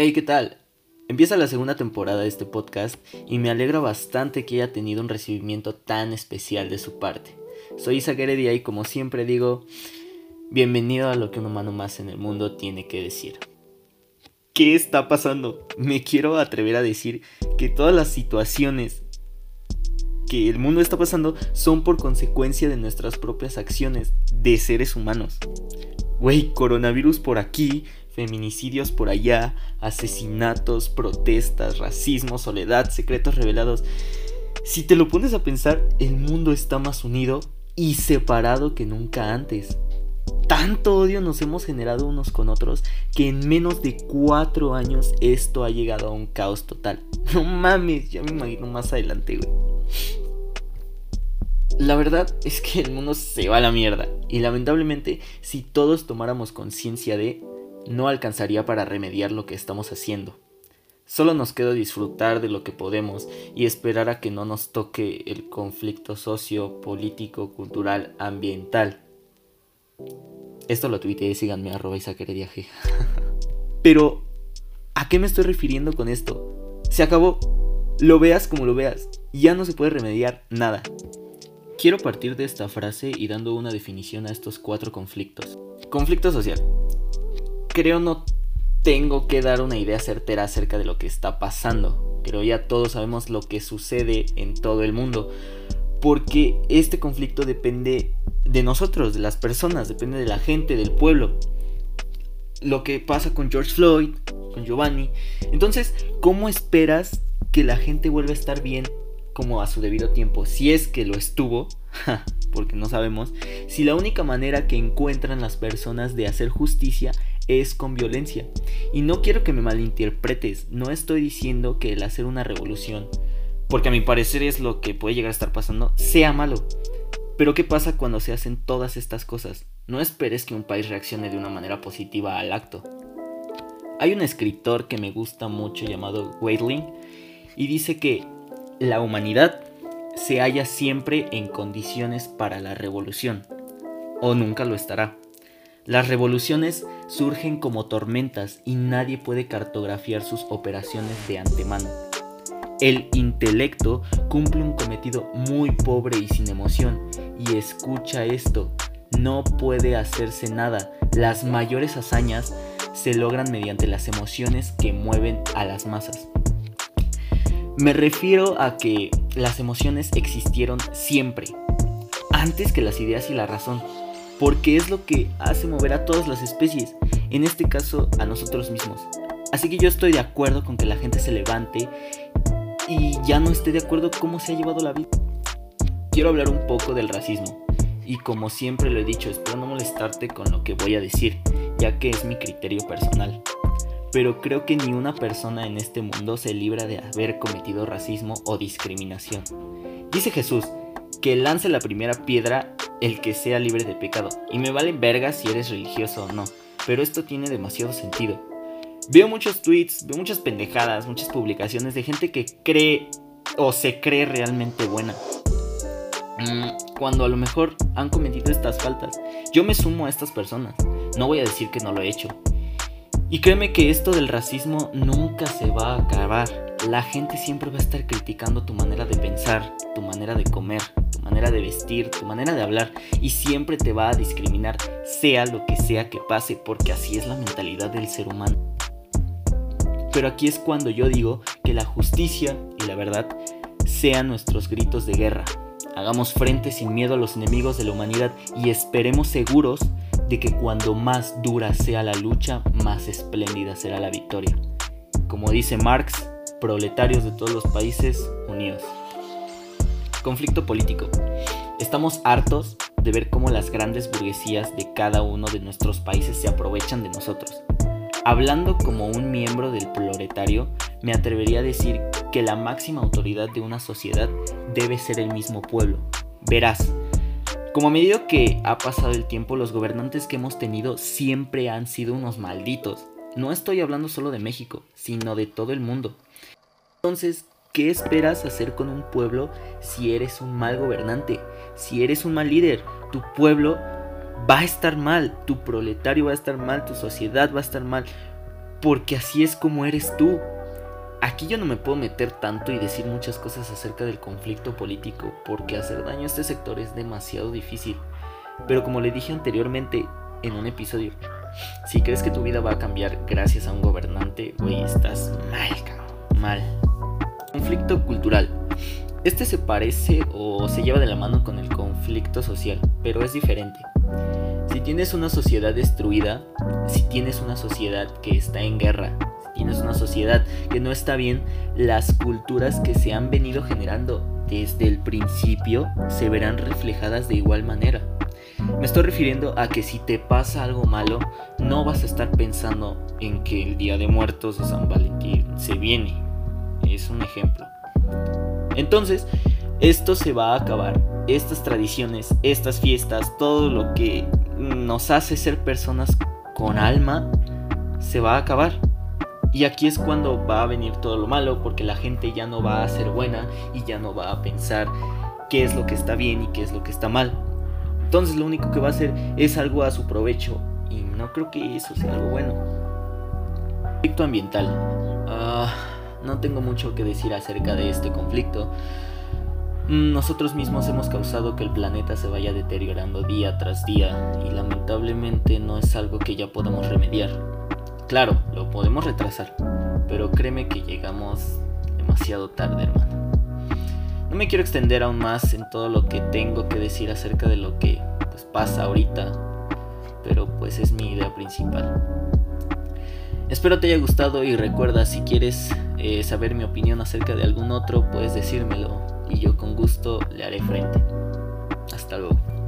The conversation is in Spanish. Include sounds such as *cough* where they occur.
¿qué tal? Empieza la segunda temporada de este podcast y me alegra bastante que haya tenido un recibimiento tan especial de su parte. Soy Isaac Heredia y como siempre digo, bienvenido a lo que un humano más en el mundo tiene que decir. ¿Qué está pasando? Me quiero atrever a decir que todas las situaciones que el mundo está pasando son por consecuencia de nuestras propias acciones de seres humanos. Güey, coronavirus por aquí, feminicidios por allá, asesinatos, protestas, racismo, soledad, secretos revelados. Si te lo pones a pensar, el mundo está más unido y separado que nunca antes. Tanto odio nos hemos generado unos con otros que en menos de cuatro años esto ha llegado a un caos total. *laughs* No mames, ya me imagino más adelante, güey. La verdad es que el mundo se va a la mierda y lamentablemente si todos tomáramos conciencia de, no alcanzaría para remediar lo que estamos haciendo. Solo nos queda disfrutar de lo que podemos y esperar a que no nos toque el conflicto socio, político, cultural, ambiental. Esto lo tuiteé, síganme arroba viaje. *laughs* Pero, ¿a qué me estoy refiriendo con esto? Se acabó. Lo veas como lo veas. Ya no se puede remediar nada. Quiero partir de esta frase y dando una definición a estos cuatro conflictos. Conflicto social creo no tengo que dar una idea certera acerca de lo que está pasando. Pero ya todos sabemos lo que sucede en todo el mundo. Porque este conflicto depende de nosotros, de las personas, depende de la gente, del pueblo. Lo que pasa con George Floyd, con Giovanni. Entonces, ¿cómo esperas que la gente vuelva a estar bien como a su debido tiempo? Si es que lo estuvo, porque no sabemos. Si la única manera que encuentran las personas de hacer justicia es con violencia. Y no quiero que me malinterpretes, no estoy diciendo que el hacer una revolución, porque a mi parecer es lo que puede llegar a estar pasando, sea malo. Pero ¿qué pasa cuando se hacen todas estas cosas? No esperes que un país reaccione de una manera positiva al acto. Hay un escritor que me gusta mucho llamado Waitling y dice que la humanidad se halla siempre en condiciones para la revolución, o nunca lo estará. Las revoluciones surgen como tormentas y nadie puede cartografiar sus operaciones de antemano. El intelecto cumple un cometido muy pobre y sin emoción, y escucha esto, no puede hacerse nada. Las mayores hazañas se logran mediante las emociones que mueven a las masas. Me refiero a que las emociones existieron siempre, antes que las ideas y la razón porque es lo que hace mover a todas las especies, en este caso a nosotros mismos. Así que yo estoy de acuerdo con que la gente se levante y ya no esté de acuerdo cómo se ha llevado la vida. Quiero hablar un poco del racismo y como siempre lo he dicho, espero no molestarte con lo que voy a decir, ya que es mi criterio personal. Pero creo que ni una persona en este mundo se libra de haber cometido racismo o discriminación. Dice Jesús que lance la primera piedra el que sea libre de pecado. Y me valen vergas si eres religioso o no. Pero esto tiene demasiado sentido. Veo muchos tweets, veo muchas pendejadas, muchas publicaciones de gente que cree o se cree realmente buena. Mm, cuando a lo mejor han cometido estas faltas. Yo me sumo a estas personas. No voy a decir que no lo he hecho. Y créeme que esto del racismo nunca se va a acabar. La gente siempre va a estar criticando tu manera de pensar, tu manera de comer, manera de vestir, tu manera de hablar y siempre te va a discriminar, sea lo que sea que pase, porque así es la mentalidad del ser humano. Pero aquí es cuando yo digo que la justicia y la verdad sean nuestros gritos de guerra. Hagamos frente sin miedo a los enemigos de la humanidad y esperemos seguros de que cuando más dura sea la lucha, más espléndida será la victoria. Como dice Marx, proletarios de todos los países unidos. Conflicto político. Estamos hartos de ver cómo las grandes burguesías de cada uno de nuestros países se aprovechan de nosotros. Hablando como un miembro del proletario, me atrevería a decir que la máxima autoridad de una sociedad debe ser el mismo pueblo. Verás, como a medida que ha pasado el tiempo, los gobernantes que hemos tenido siempre han sido unos malditos. No estoy hablando solo de México, sino de todo el mundo. Entonces, ¿Qué esperas hacer con un pueblo si eres un mal gobernante? Si eres un mal líder, tu pueblo va a estar mal, tu proletario va a estar mal, tu sociedad va a estar mal. porque así es como eres tú. Aquí yo no me puedo meter tanto y decir muchas cosas acerca del conflicto político, porque hacer daño a este sector es demasiado difícil. Pero como le dije anteriormente en un episodio, si crees que tu vida va a cambiar gracias a un gobernante, güey, estás mal, cabrón, mal. Conflicto cultural. Este se parece o se lleva de la mano con el conflicto social, pero es diferente. Si tienes una sociedad destruida, si tienes una sociedad que está en guerra, si tienes una sociedad que no está bien, las culturas que se han venido generando desde el principio se verán reflejadas de igual manera. Me estoy refiriendo a que si te pasa algo malo, no vas a estar pensando en que el Día de Muertos o San Valentín se viene. Es un ejemplo. Entonces, esto se va a acabar. Estas tradiciones, estas fiestas, todo lo que nos hace ser personas con alma, se va a acabar. Y aquí es cuando va a venir todo lo malo, porque la gente ya no va a ser buena y ya no va a pensar qué es lo que está bien y qué es lo que está mal. Entonces lo único que va a hacer es algo a su provecho y no creo que eso sea algo bueno. Conflicto ambiental. Ah, no tengo mucho que decir acerca de este conflicto. Nosotros mismos hemos causado que el planeta se vaya deteriorando día tras día y lamentablemente no es algo que ya podamos remediar. Claro, lo podemos retrasar, pero créeme que llegamos demasiado tarde, hermano. No me quiero extender aún más en todo lo que tengo que decir acerca de lo que pues, pasa ahorita, pero pues es mi idea principal. Espero te haya gustado y recuerda si quieres eh, saber mi opinión acerca de algún otro, puedes decírmelo y yo con gusto le haré frente. Hasta luego.